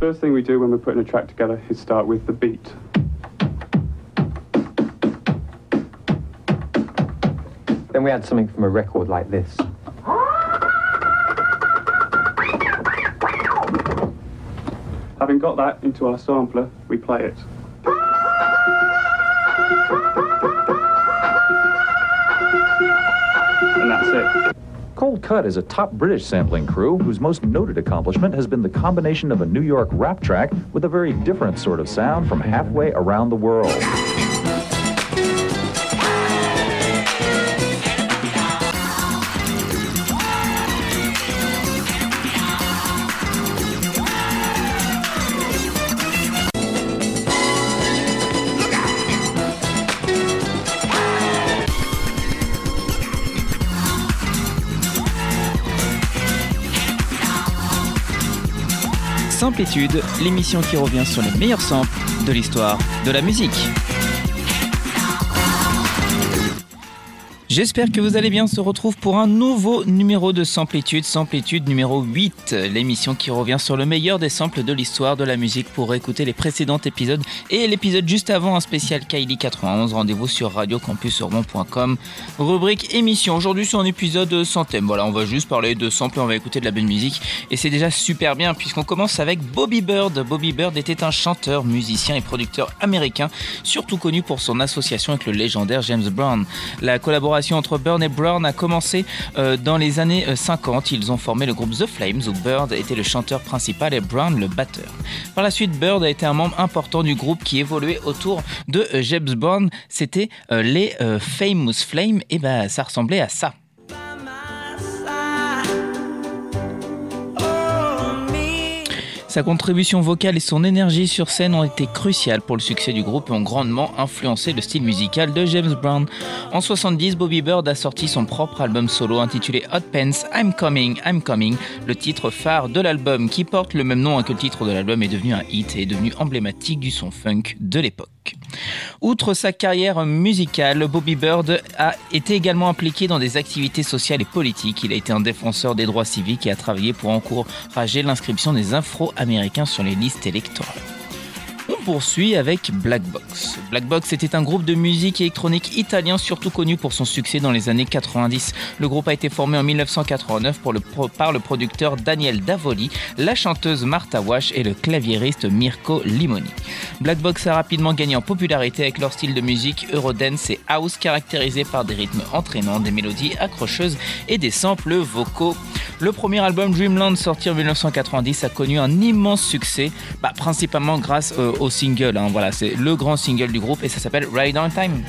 First thing we do when we're putting a track together is start with the beat. Then we add something from a record like this. Having got that into our sampler, we play it. And that's it. Cold Cut is a top British sampling crew whose most noted accomplishment has been the combination of a New York rap track with a very different sort of sound from halfway around the world. L'émission qui revient sur les meilleurs samples de l'histoire de la musique. J'espère que vous allez bien. On se retrouve pour un nouveau numéro de Samplitude, Samplitude numéro 8, l'émission qui revient sur le meilleur des samples de l'histoire de la musique pour écouter les précédents épisodes et l'épisode juste avant un spécial Kylie 91. Rendez-vous sur radiocampusromont.com. Rubrique émission. Aujourd'hui, c'est un épisode sans thème. Voilà, on va juste parler de samples, on va écouter de la belle musique et c'est déjà super bien puisqu'on commence avec Bobby Bird. Bobby Bird était un chanteur, musicien et producteur américain, surtout connu pour son association avec le légendaire James Brown. La collaboration entre Bird et Brown a commencé euh, dans les années 50. Ils ont formé le groupe The Flames où Bird était le chanteur principal et Brown le batteur. Par la suite, Bird a été un membre important du groupe qui évoluait autour de euh, James Brown. C'était euh, les Famous Flames et ben ça ressemblait à ça. Sa contribution vocale et son énergie sur scène ont été cruciales pour le succès du groupe et ont grandement influencé le style musical de James Brown. En 70, Bobby Bird a sorti son propre album solo intitulé Hot Pants I'm Coming, I'm Coming, le titre phare de l'album qui porte le même nom que le titre de l'album est devenu un hit et est devenu emblématique du son funk de l'époque. Outre sa carrière musicale, Bobby Bird a été également impliqué dans des activités sociales et politiques. Il a été un défenseur des droits civiques et a travaillé pour encourager l'inscription des Afro-Américains sur les listes électorales. Poursuit avec Black Box. Black Box était un groupe de musique électronique italien surtout connu pour son succès dans les années 90. Le groupe a été formé en 1989 pour le par le producteur Daniel Davoli, la chanteuse Martha Wash et le claviériste Mirko Limoni. Black Box a rapidement gagné en popularité avec leur style de musique Eurodance et House caractérisé par des rythmes entraînants, des mélodies accrocheuses et des samples vocaux. Le premier album Dreamland sorti en 1990 a connu un immense succès, bah, principalement grâce euh, au single. Hein, voilà, c'est le grand single du groupe et ça s'appelle Ride on Time.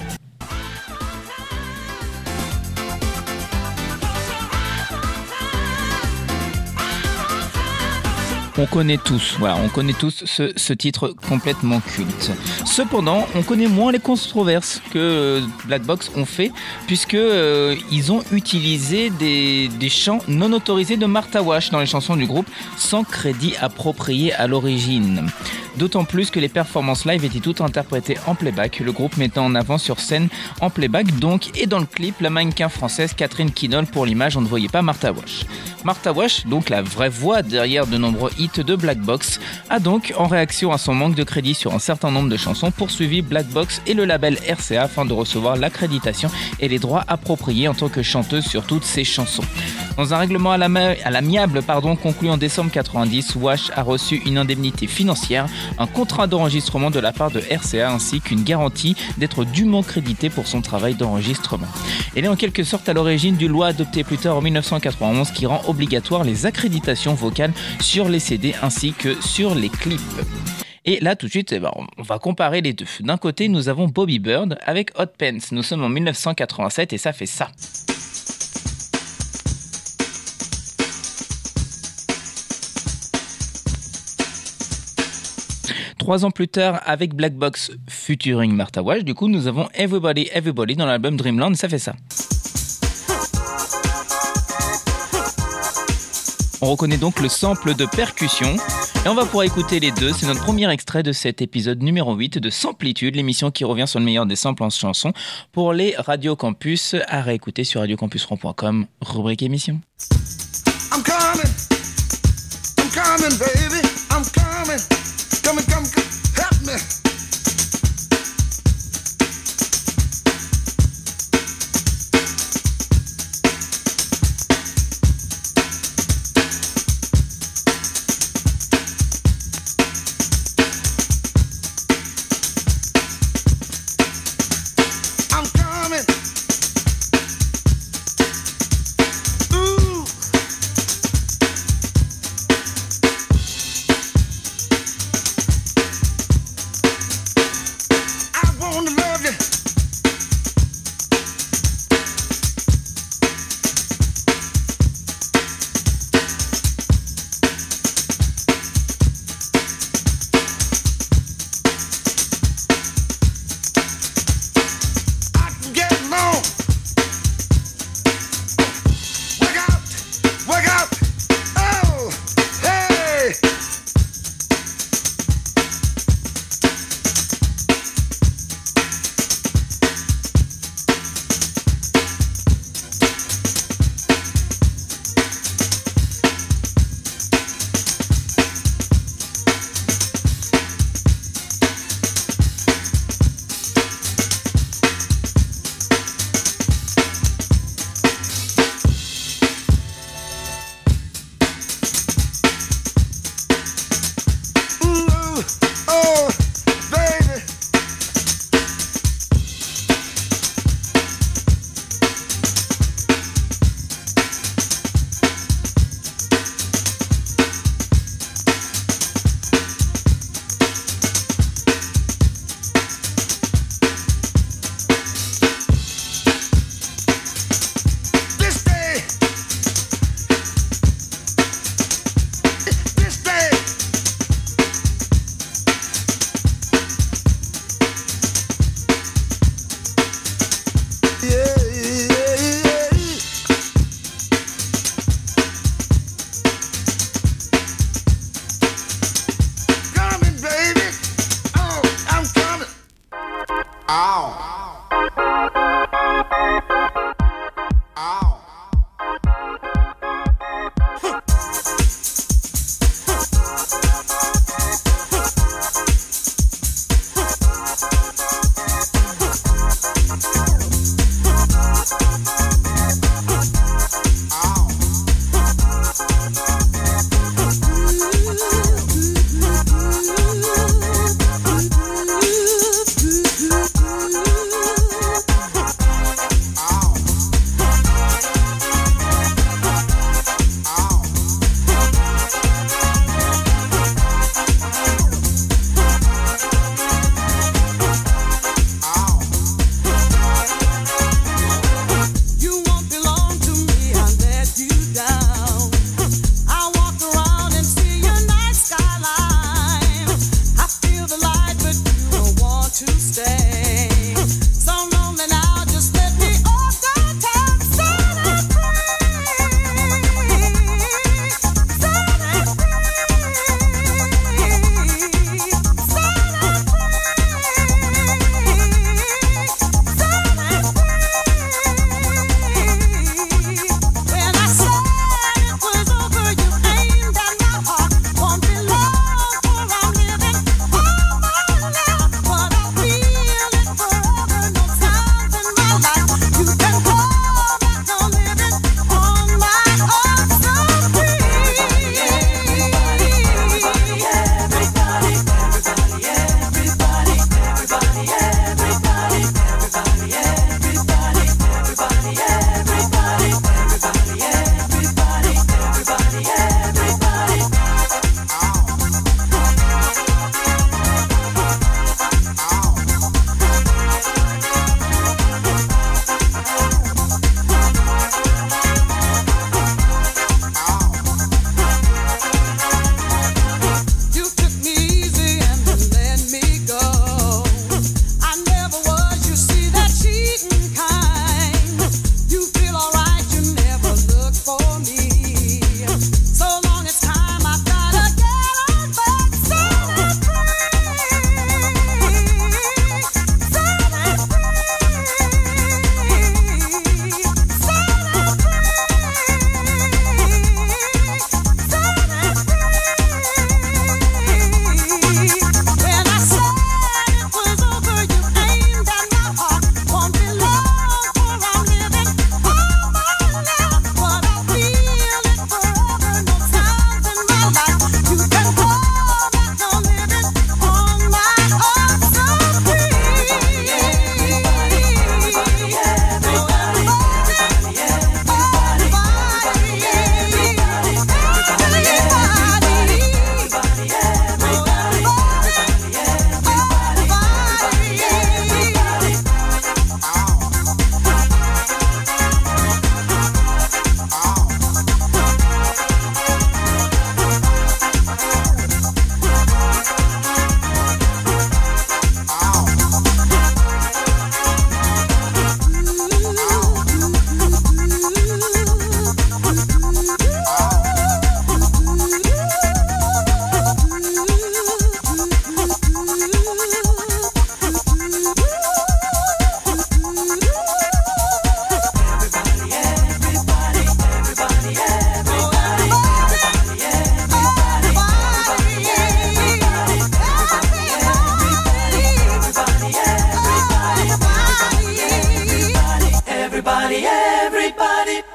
On connaît tous, voilà, on connaît tous ce, titre complètement culte. Cependant, on connaît moins les controverses que euh, Black Box ont fait, puisque euh, ils ont utilisé des, des, chants non autorisés de Martha Wash dans les chansons du groupe, sans crédit approprié à l'origine. D'autant plus que les performances live étaient toutes interprétées en playback, le groupe mettant en avant sur scène en playback donc, et dans le clip, la mannequin française Catherine Kinol pour l'image, on ne voyait pas Martha Wash. Martha Wash, donc la vraie voix derrière de nombreux hits de Black Box, a donc, en réaction à son manque de crédit sur un certain nombre de chansons, poursuivi Black Box et le label RCA afin de recevoir l'accréditation et les droits appropriés en tant que chanteuse sur toutes ses chansons. Dans un règlement à l'amiable pardon, conclu en décembre 90, Wash a reçu une indemnité financière, un contrat d'enregistrement de la part de RCA ainsi qu'une garantie d'être dûment crédité pour son travail d'enregistrement. Elle est en quelque sorte à l'origine d'une loi adoptée plus tard en 1991 qui rend obligatoire les accréditations vocales sur les CD ainsi que sur les clips. Et là, tout de suite, eh ben, on va comparer les deux. D'un côté, nous avons Bobby Bird avec Hot Pants. Nous sommes en 1987 et ça fait ça. Trois ans plus tard, avec Black Box featuring Martha Wash, du coup, nous avons Everybody Everybody dans l'album Dreamland, ça fait ça. On reconnaît donc le sample de percussion. Et on va pouvoir écouter les deux. C'est notre premier extrait de cet épisode numéro 8 de Samplitude, l'émission qui revient sur le meilleur des samples en chansons pour les Radio Campus à réécouter sur radiocampusron.com, rubrique émission.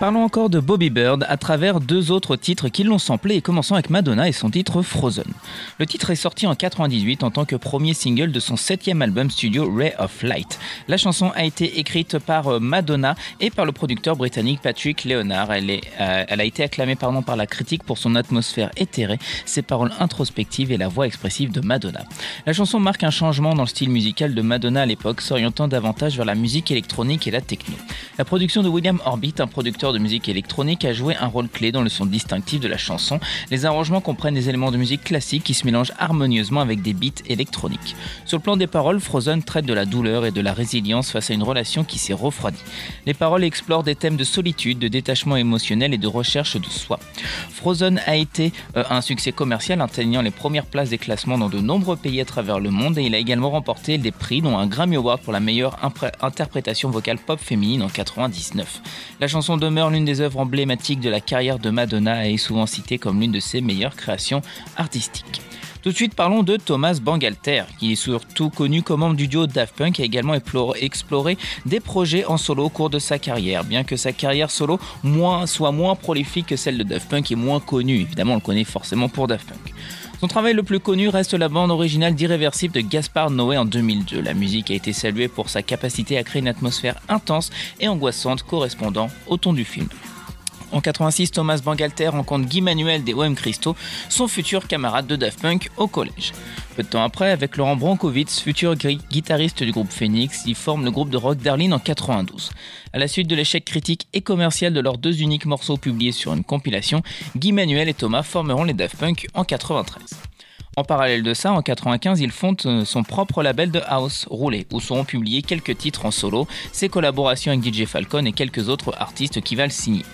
Parlons encore de Bobby Bird à travers deux autres titres qui l'ont samplé et commençons avec Madonna et son titre Frozen. Le titre est sorti en 98 en tant que premier single de son septième album studio Ray of Light. La chanson a été écrite par euh, Madonna et par le producteur britannique Patrick Leonard. Elle, est, euh, elle a été acclamée pardon, par la critique pour son atmosphère éthérée, ses paroles introspectives et la voix expressive de Madonna. La chanson marque un changement dans le style musical de Madonna à l'époque, s'orientant davantage vers la musique électronique et la techno. La production de William Orbit, un producteur de musique électronique, a joué un rôle clé dans le son distinctif de la chanson. Les arrangements comprennent des éléments de musique classique qui se mélangent harmonieusement avec des beats électroniques. Sur le plan des paroles, Frozen traite de la douleur et de la résilience face à une relation qui s'est refroidie. Les paroles explorent des thèmes de solitude, de détachement émotionnel et de recherche de soi. Frozen a été euh, un succès commercial atteignant les premières places des classements dans de nombreux pays à travers le monde et il a également remporté des prix dont un Grammy Award pour la meilleure interprétation vocale pop féminine en 99. La chanson demeure l'une des œuvres emblématiques de la carrière de Madonna et est souvent citée comme l'une de ses meilleures créations artistiques. Tout de suite, parlons de Thomas Bangalter, qui est surtout connu comme membre du duo Daft Punk et a également exploré des projets en solo au cours de sa carrière. Bien que sa carrière solo soit moins prolifique que celle de Daft Punk et moins connue, évidemment on le connaît forcément pour Daft Punk. Son travail le plus connu reste la bande originale d'Irréversible de Gaspard Noé en 2002. La musique a été saluée pour sa capacité à créer une atmosphère intense et angoissante correspondant au ton du film. En 86, Thomas Bangalter rencontre Guy Manuel des OM Christo, son futur camarade de Daft Punk au collège. Peu de temps après, avec Laurent Bronkowitz, futur guitariste du groupe Phoenix, ils forment le groupe de rock Darlene en 92. À la suite de l'échec critique et commercial de leurs deux uniques morceaux publiés sur une compilation, Guy Manuel et Thomas formeront les Daft Punk en 93. En parallèle de ça, en 95, il fonde son propre label de house, Roulé, où seront publiés quelques titres en solo, ses collaborations avec DJ Falcon et quelques autres artistes qui va le signer.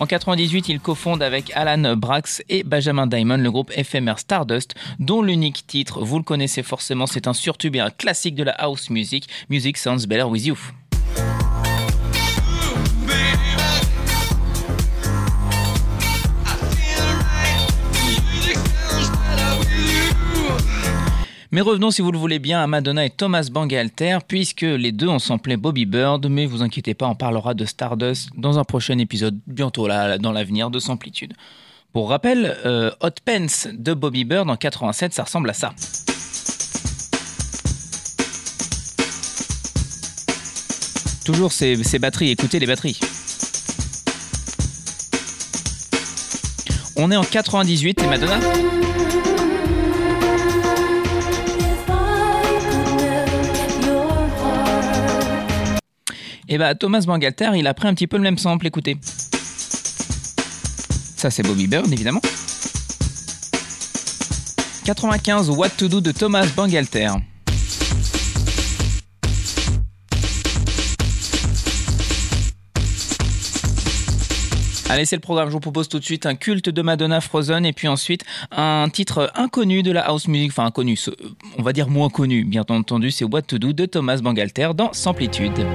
En 98, il cofonde avec Alan Brax et Benjamin Diamond le groupe éphémère Stardust, dont l'unique titre, vous le connaissez forcément, c'est un surtube et un classique de la house music, Music Sounds Better With You. Mais revenons, si vous le voulez bien, à Madonna et Thomas Bangalter, puisque les deux ont samplé Bobby Bird, mais vous inquiétez pas, on parlera de Stardust dans un prochain épisode, bientôt là, dans l'avenir de Samplitude. Pour rappel, euh, Hot Pence de Bobby Bird en 87, ça ressemble à ça. Toujours ces, ces batteries, écoutez les batteries. On est en 98 et Madonna? Et bah Thomas Bangalter, il a pris un petit peu le même sample, écoutez. Ça c'est Bobby Bird évidemment. 95 What to Do de Thomas Bangalter. Allez, c'est le programme. Je vous propose tout de suite un culte de Madonna Frozen et puis ensuite un titre inconnu de la house music, enfin inconnu, on va dire moins connu, bien entendu, c'est What to Do de Thomas Bangalter dans Samplitude.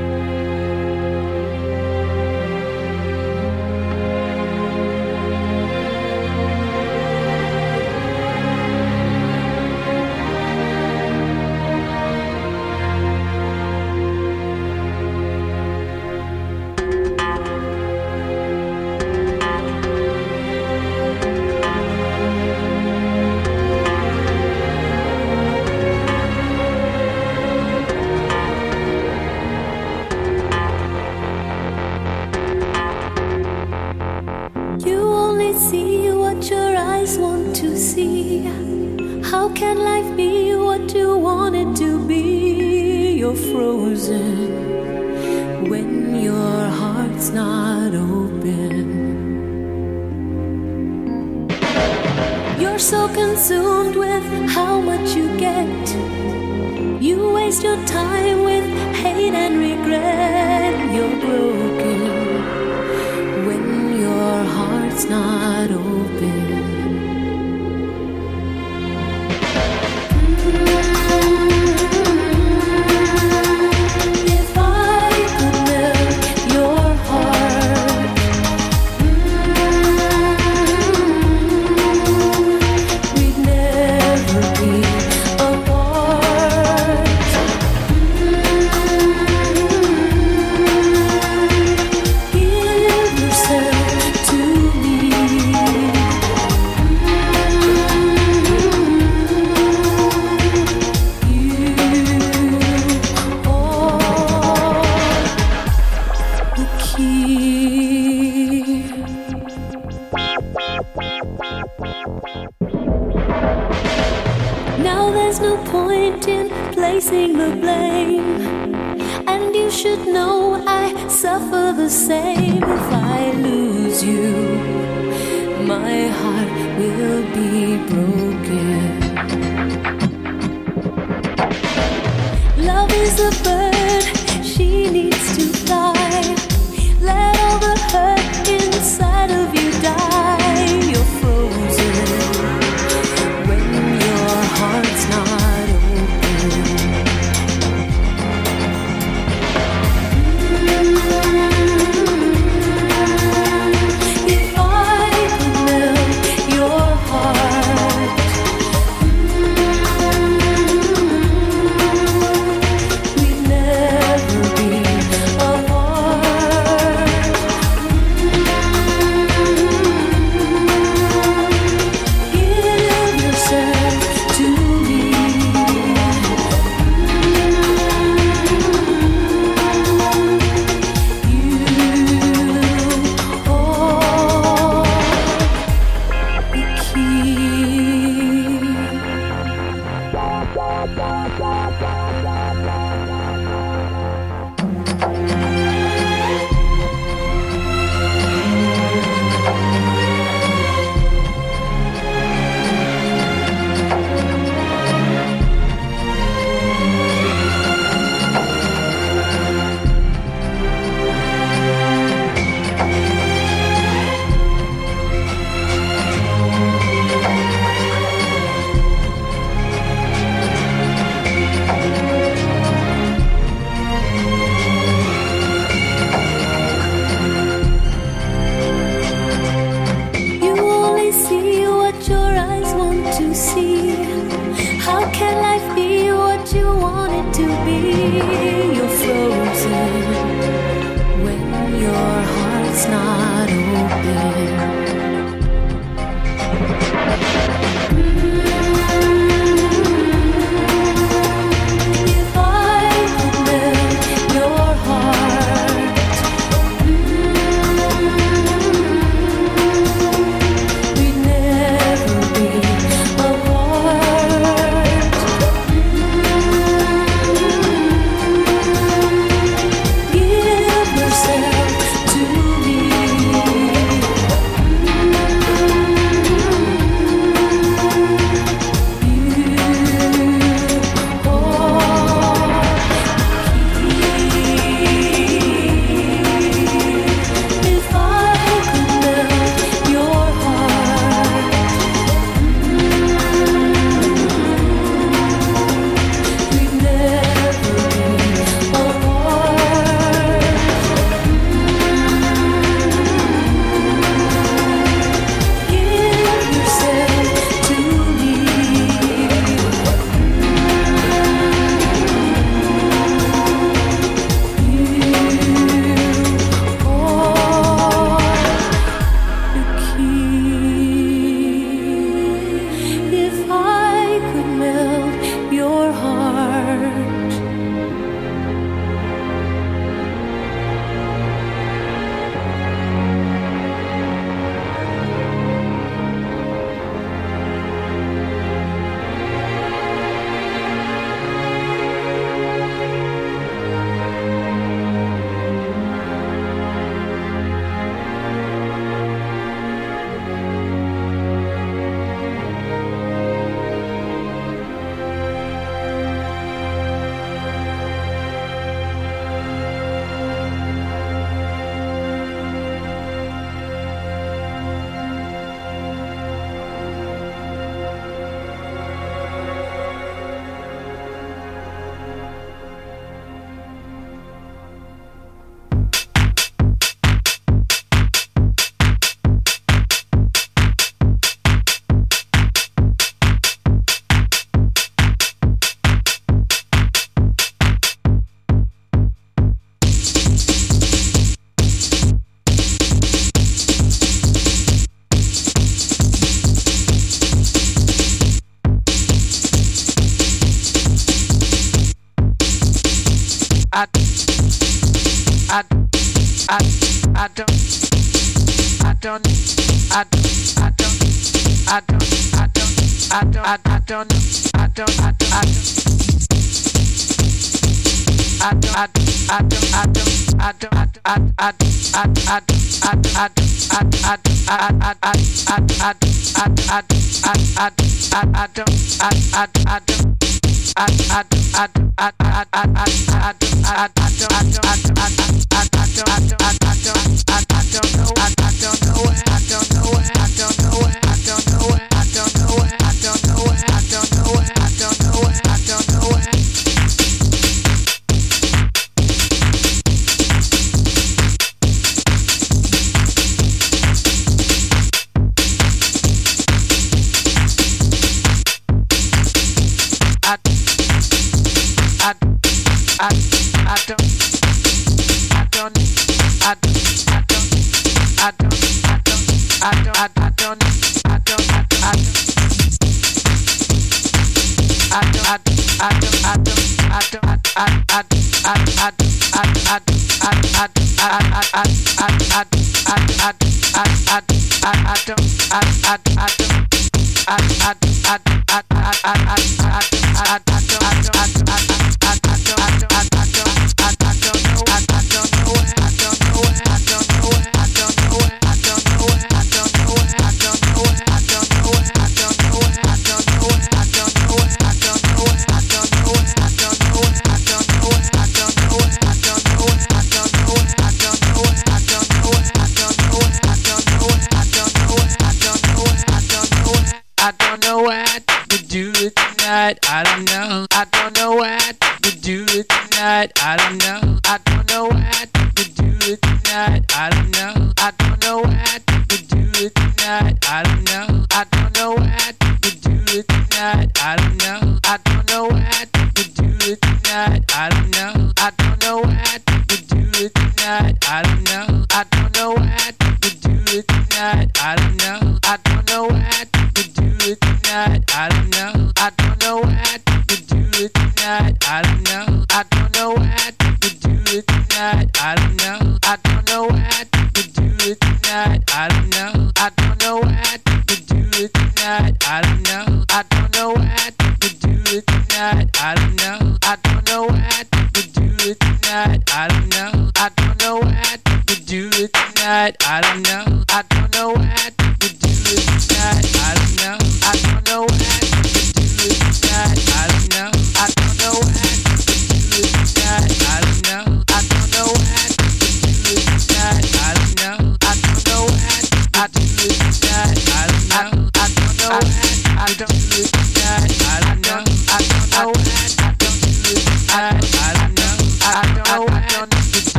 should know I suffer the same if I lose you. My heart will be broken. Love is the first. see. How can life be what you want it to be? Tonight. I don't know. I don't know what to do it tonight. I don't know.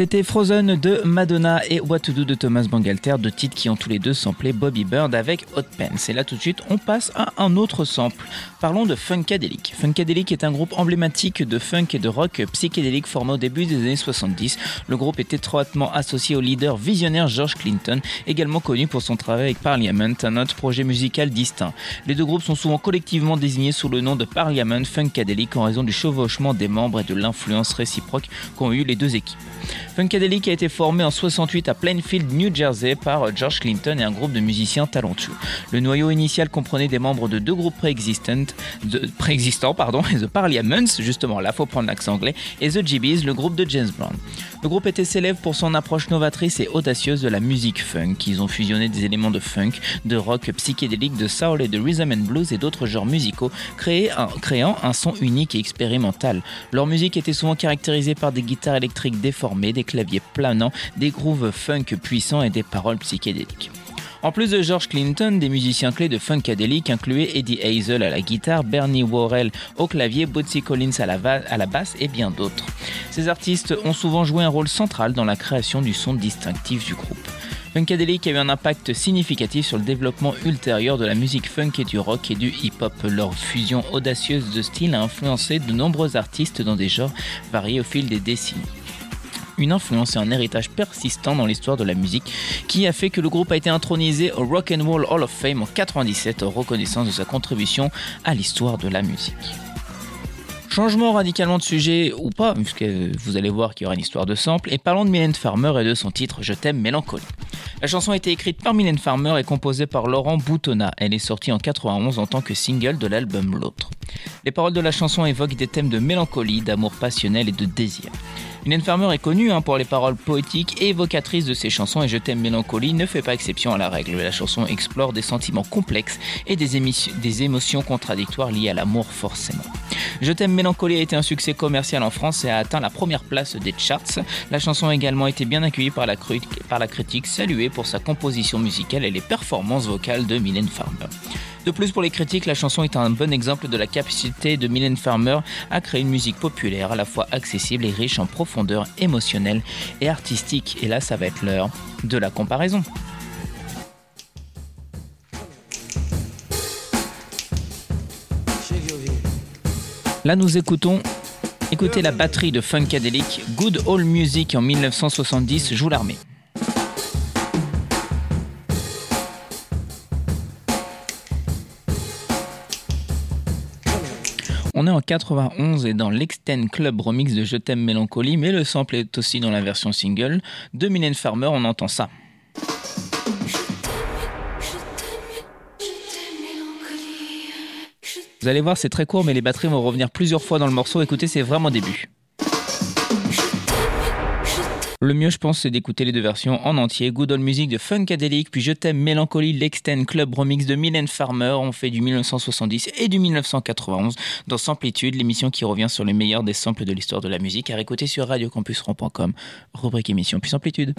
C'était Frozen de Madonna et What to Do de Thomas Bangalter, deux titres qui ont tous les deux samplé Bobby Bird avec Hot Pants. Et là tout de suite, on passe à un autre sample. Parlons de Funkadelic. Funkadelic est un groupe emblématique de funk et de rock psychédélique formé au début des années 70. Le groupe est étroitement associé au leader visionnaire George Clinton, également connu pour son travail avec Parliament, un autre projet musical distinct. Les deux groupes sont souvent collectivement désignés sous le nom de Parliament Funkadelic en raison du chevauchement des membres et de l'influence réciproque qu'ont eu les deux équipes. Funkadelic a été formé en 68 à Plainfield, New Jersey par George Clinton et un groupe de musiciens talentueux. Le noyau initial comprenait des membres de deux groupes préexistants, de- préexistants pardon, The Parliaments, justement là faut prendre l'accent anglais, et The GBs, le groupe de James Brown. Le groupe était célèbre pour son approche novatrice et audacieuse de la musique funk. Ils ont fusionné des éléments de funk, de rock psychédélique, de soul et de rhythm and blues et d'autres genres musicaux, créant un son unique et expérimental. Leur musique était souvent caractérisée par des guitares électriques déformées, des claviers planants, des grooves funk puissants et des paroles psychédéliques. En plus de George Clinton, des musiciens clés de Funkadelic incluaient Eddie Hazel à la guitare, Bernie Worrell au clavier, Bootsy Collins à la, basse et bien d'autres. Ces artistes ont souvent joué un rôle central dans la création du son distinctif du groupe. Funkadelic a eu un impact significatif sur le développement ultérieur de la musique funk et du rock et du hip-hop. Leur fusion audacieuse de styles a influencé de nombreux artistes dans des genres variés au fil des décennies une influence et un héritage persistant dans l'histoire de la musique qui a fait que le groupe a été intronisé au Rock and Roll Hall of Fame en 97 en reconnaissance de sa contribution à l'histoire de la musique. Changement radicalement de sujet ou pas, puisque vous allez voir qu'il y aura une histoire de sample, et parlons de Mylène Farmer et de son titre Je t'aime mélancolie. La chanson a été écrite par Mylène Farmer et composée par Laurent Boutonnat. Elle est sortie en 91 en tant que single de l'album L'autre. Les paroles de la chanson évoquent des thèmes de mélancolie, d'amour passionnel et de désir. Mylène Farmer est connue hein, pour les paroles poétiques et évocatrices de ses chansons et Je t'aime mélancolie ne fait pas exception à la règle. La chanson explore des sentiments complexes et des, émotions contradictoires liées à l'amour forcément. Je t'aime mélancolie a été un succès commercial en France et a atteint la première place des charts. La chanson a également été bien accueillie par la, cru- par la critique, saluée pour sa composition musicale et les performances vocales de Mylène Farmer. De plus, pour les critiques, la chanson est un bon exemple de la capacité de Mylène Farmer à créer une musique populaire à la fois accessible et riche en profondeur émotionnelle et artistique. Et là, ça va être l'heure de la comparaison. Là, nous écoutons écoutez la batterie de Funkadelic, Good Old Music en 1970 joue l'armée. On est en 91 et dans l'Extend Club remix de Je t'aime mélancolie, mais le sample est aussi dans la version single. De Mylène Farmer, on entend ça. Vous allez voir, c'est très court, mais les batteries vont revenir plusieurs fois dans le morceau. Écoutez, c'est vraiment début. Le mieux, je pense, c'est d'écouter les deux versions en entier. Good Old Music de Funkadelic, puis Je t'aime Mélancolie, l'Extend Club Remix de Mylène Farmer. On fait du 1970 et du 1991 dans Samplitude, l'émission qui revient sur les meilleurs des samples de l'histoire de la musique à réécouter sur radiocampusron.com, rubrique émission puis Samplitude.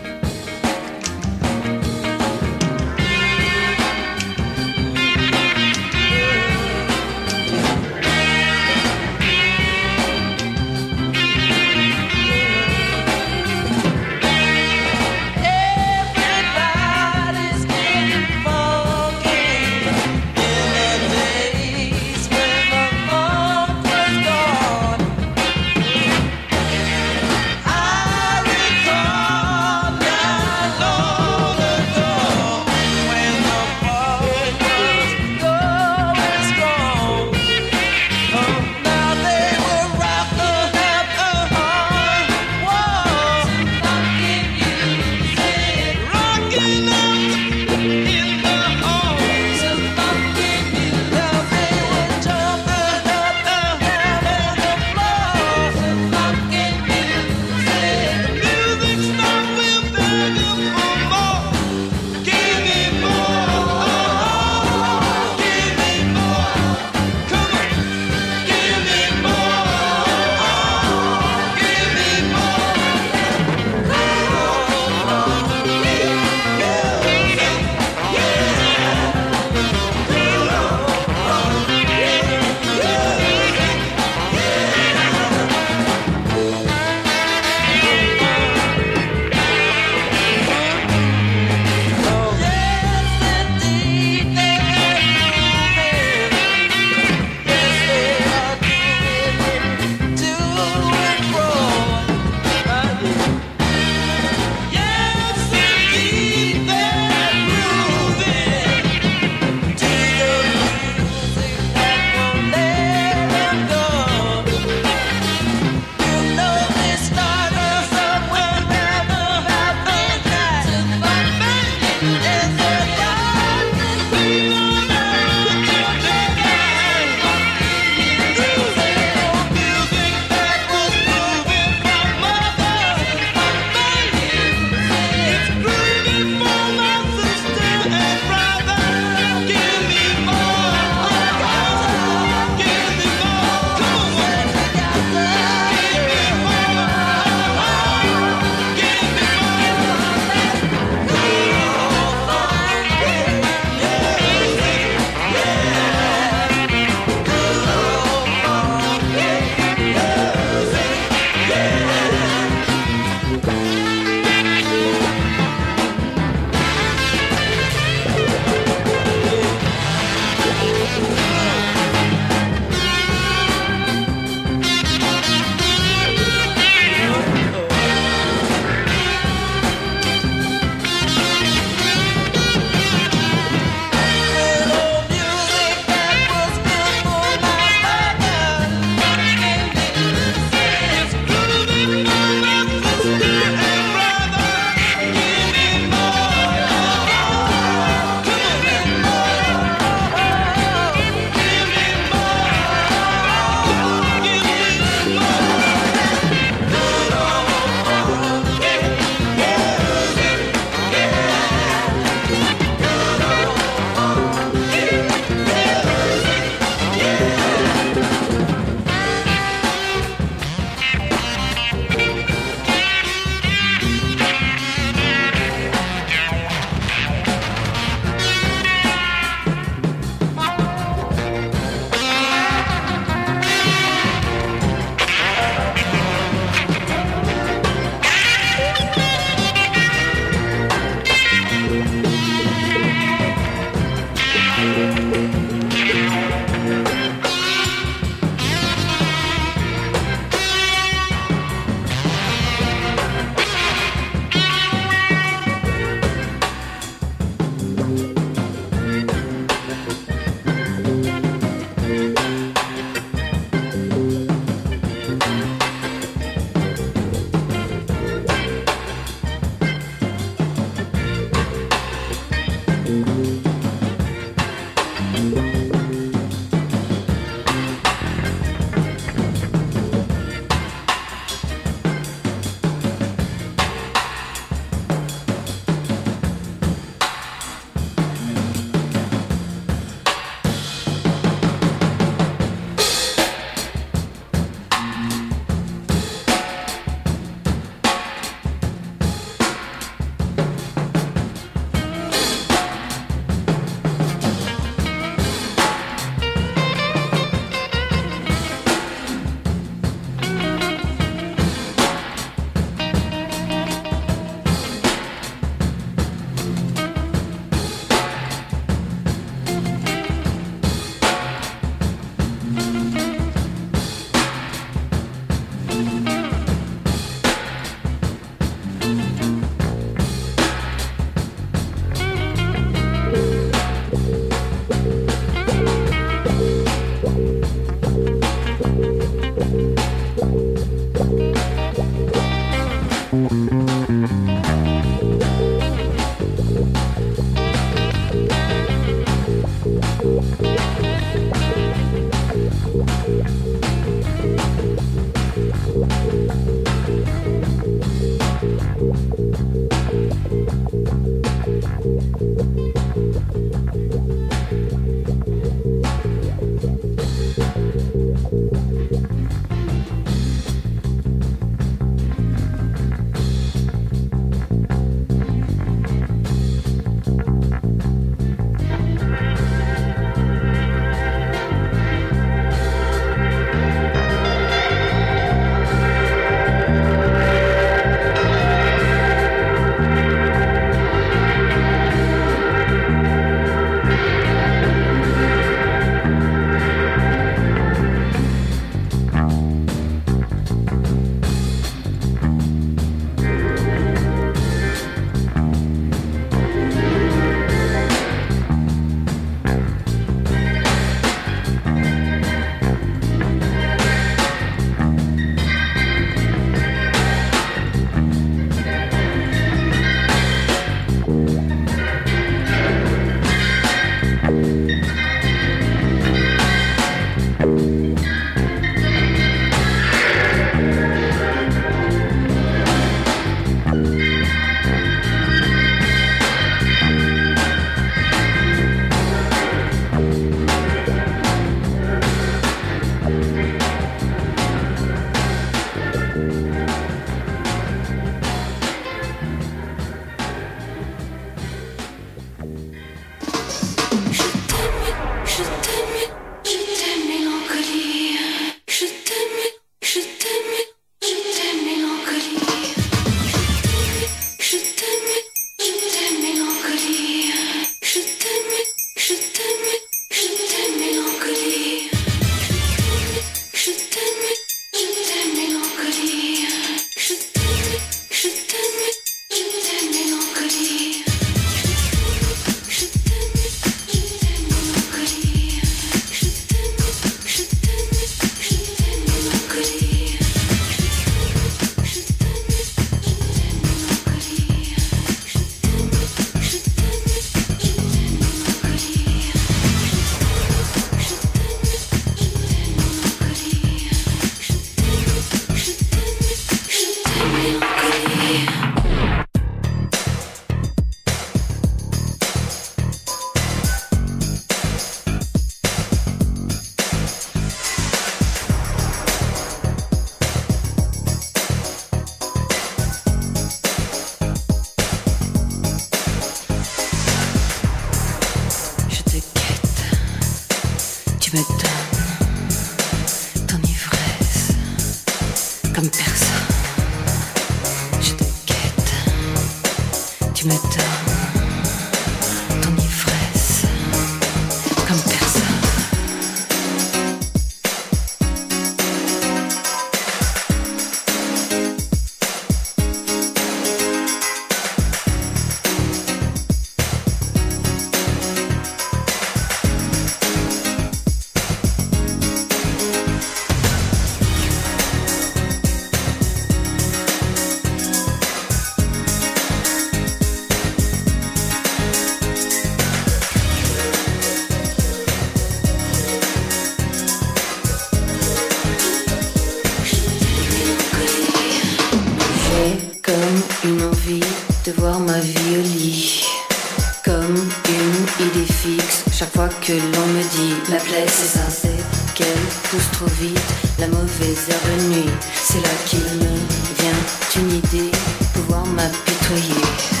fixe. Chaque fois que l'on me dit La plaie c'est ça, c'est qu'elle pousse trop vite. La mauvaise heure de nuit, c'est là qu'il me vient une idée. Pouvoir m'apitoyer.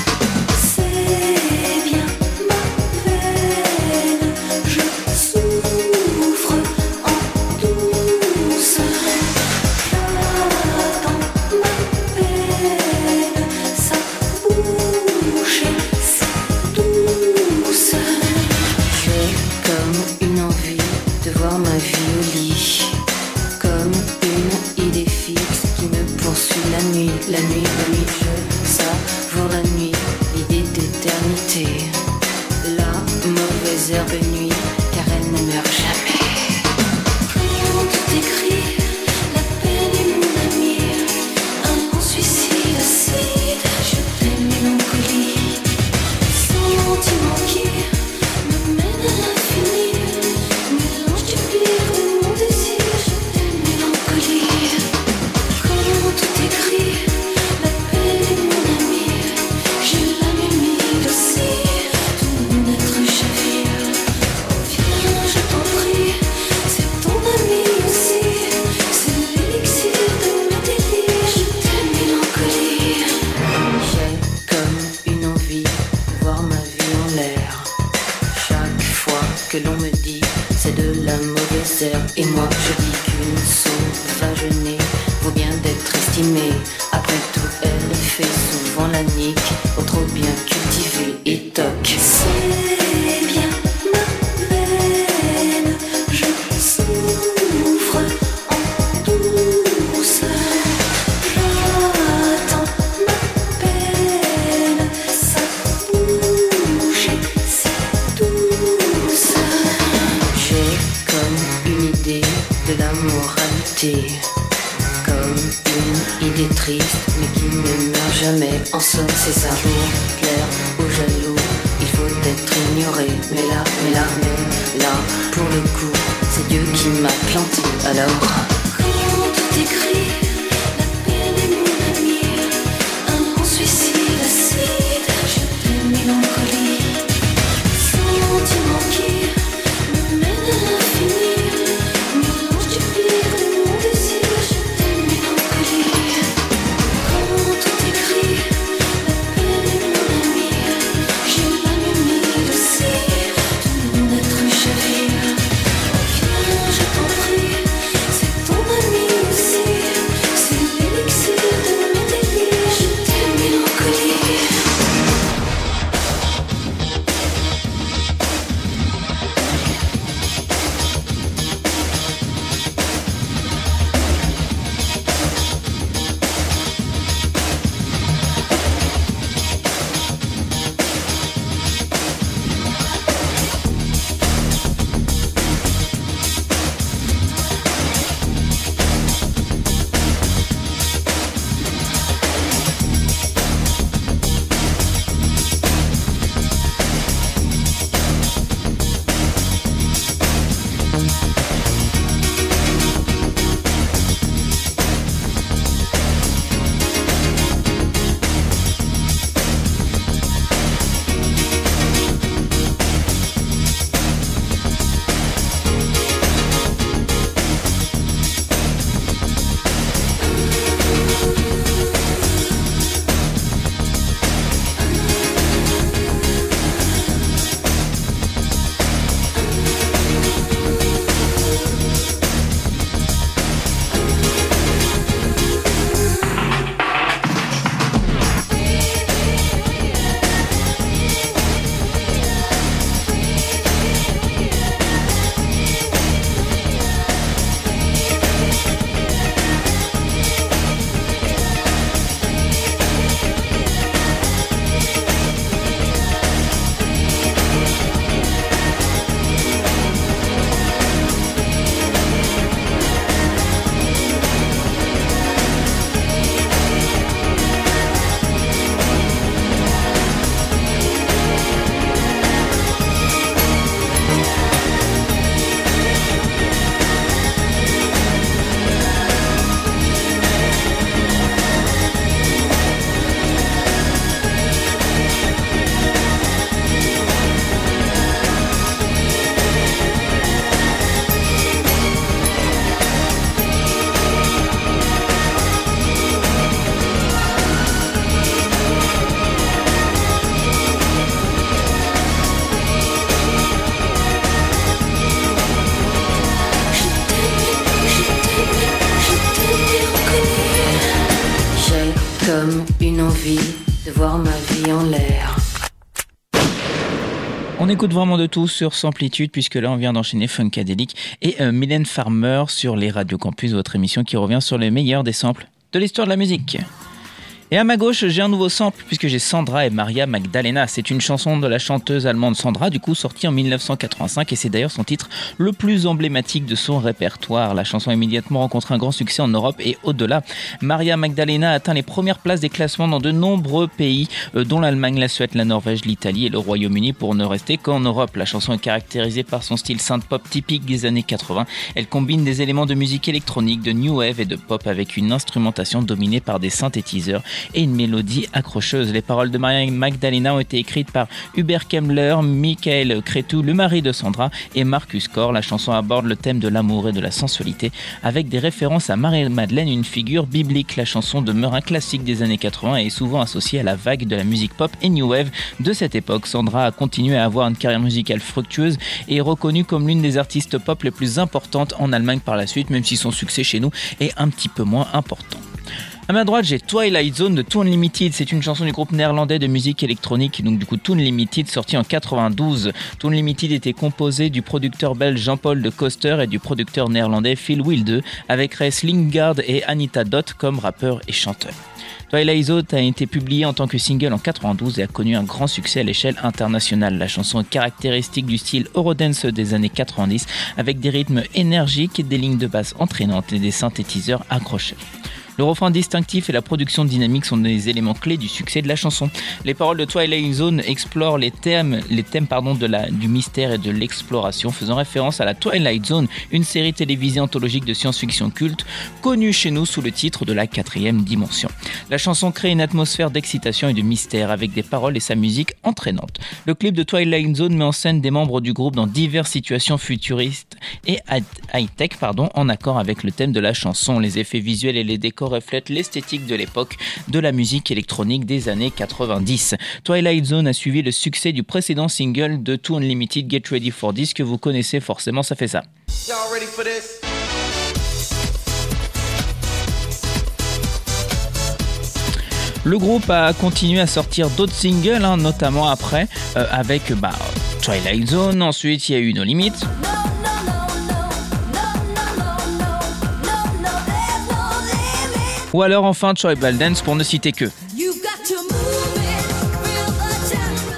C'est un écoute vraiment de tout sur Samplitude, puisque là, on vient d'enchaîner Funkadelic et euh, Mylène Farmer sur les Radio Campus, votre émission qui revient sur les meilleurs des samples de l'histoire de la musique. Et à ma gauche, j'ai un nouveau sample puisque j'ai Sandra et Maria Magdalena. C'est une chanson de la chanteuse allemande Sandra, du coup sortie en 1985 et c'est d'ailleurs son titre le plus emblématique de son répertoire. La chanson a immédiatement rencontré un grand succès en Europe et au-delà. Maria Magdalena atteint les premières places des classements dans de nombreux pays, euh, dont l'Allemagne, la Suède, la Norvège, l'Italie et le Royaume-Uni pour ne rester qu'en Europe. La chanson est caractérisée par son style synth-pop typique des années 80. Elle combine des éléments de musique électronique, de new wave et de pop avec une instrumentation dominée par des synthétiseurs et une mélodie accrocheuse. Les paroles de Maria Magdalena ont été écrites par Hubert Kemmler, Michael Cretu, le mari de Sandra, et Marcus Kor. La chanson aborde le thème de l'amour et de la sensualité avec des références à Marie-Madeleine, une figure biblique. La chanson demeure un classique des années 80 et est souvent associée à la vague de la musique pop et new wave de cette époque. Sandra a continué à avoir une carrière musicale fructueuse et est reconnue comme l'une des artistes pop les plus importantes en Allemagne par la suite, même si son succès chez nous est un petit peu moins important. À ma droite, j'ai Twilight Zone de Toon Limited. C'est une chanson du groupe néerlandais de musique électronique, donc du coup Toon Limited, sorti en 92. Toon Limited était composé du producteur belge Jean-Paul de Coster et du producteur néerlandais Phil Wilde, avec Res Lingard et Anita Dot comme rappeurs et chanteurs. Twilight Zone a été publié en tant que single en 92 et a connu un grand succès à l'échelle internationale. La chanson est caractéristique du style Eurodance des années 90 avec des rythmes énergiques, des lignes de basse entraînantes et des synthétiseurs accrocheurs. Le refrain distinctif et la production dynamique sont des éléments clés du succès de la chanson. Les paroles de Twilight Zone explorent les thèmes, les thèmes pardon, de la, du mystère et de l'exploration, faisant référence à la Twilight Zone, une série télévisée anthologique de science-fiction culte, connue chez nous sous le titre de la quatrième dimension. La chanson crée une atmosphère d'excitation et de mystère avec des paroles et sa musique entraînante. Le clip de Twilight Zone met en scène des membres du groupe dans diverses situations futuristes et high-tech pardon, en accord avec le thème de la chanson. Les effets visuels et les décors reflètent l'esthétique de l'époque de la musique électronique des années 90. Twilight Zone a suivi le succès du précédent single de Too Unlimited Get Ready for This que vous connaissez forcément, ça fait ça. Le groupe a continué à sortir d'autres singles, hein, notamment après, euh, avec bah, Twilight Zone. Ensuite, il y a eu No Limit. Ou alors enfin Tribal Dance pour ne citer que.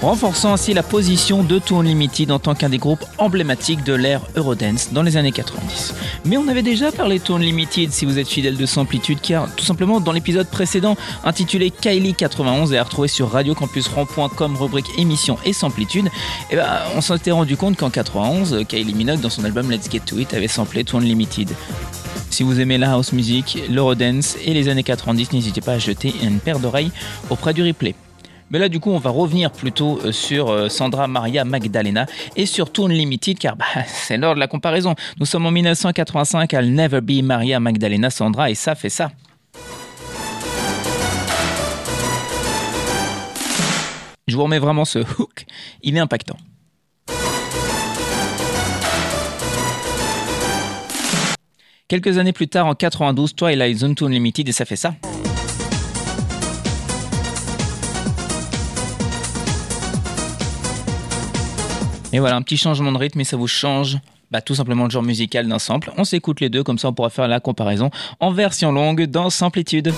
Renforçant ainsi la position de Too Unlimited en tant qu'un des groupes emblématiques de l'ère Eurodance dans les années 90. Mais on avait déjà parlé de Too Unlimited si vous êtes fidèle de Samplitude car tout simplement dans l'épisode précédent intitulé Kylie 91 et à retrouver sur radiocampusron.com rubrique émission et Samplitude, et ben, on s'était rendu compte qu'en 91, Kylie Minogue dans son album Let's Get To It avait samplé Too Unlimited. Si vous aimez la house music, l'eurodance et les années 90, n'hésitez pas à jeter une paire d'oreilles auprès du replay. Mais là, du coup, on va revenir plutôt euh, sur euh, Sandra Maria Magdalena et sur Toon Limited, car bah, c'est l'heure de la comparaison. Nous sommes en 1985, I'll Never Be Maria Magdalena Sandra, et ça fait ça. Je vous remets vraiment ce hook, il est impactant. Quelques années plus tard, en 92, Twilight Zone Toon Limited, et ça fait ça. Et voilà, un petit changement de rythme et ça vous change bah, tout simplement le genre musical d'un sample. On s'écoute les deux, comme ça on pourra faire la comparaison en version longue dans Samplitude.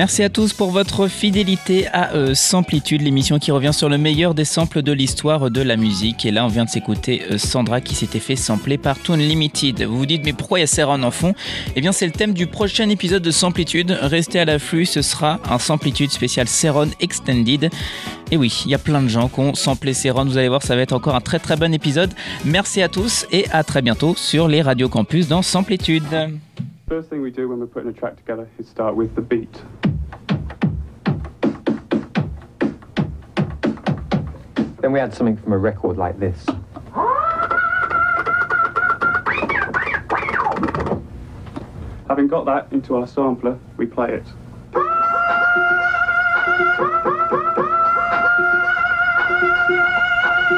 Merci à tous pour votre fidélité à euh, Samplitude, l'émission qui revient sur le meilleur des samples de l'histoire de la musique. Et là, on vient de s'écouter euh, Sandra qui s'était fait sampler par Toon Limited. Vous vous dites, mais pourquoi il y a Serron en fond? Eh bien, c'est le thème du prochain épisode de Samplitude. Restez à l'afflux, ce sera un Samplitude spécial Serron Extended. Et oui, il y a plein de gens qui ont samplé Serron. Vous allez voir, ça va être encore un très très bon épisode. Merci à tous et à très bientôt sur les radios campus dans Samplitude. First thing we do when we're putting a track together is start with the beat. Then we had something from a record like this. Having got that into our sampler, we play it.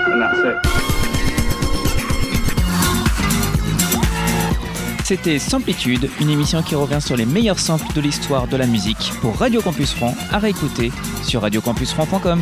And that's it. C'était Samplitude, une émission qui revient sur les meilleurs samples de l'histoire de la musique pour Radio Campus Franc à réécouter sur radiocampusfranc.com.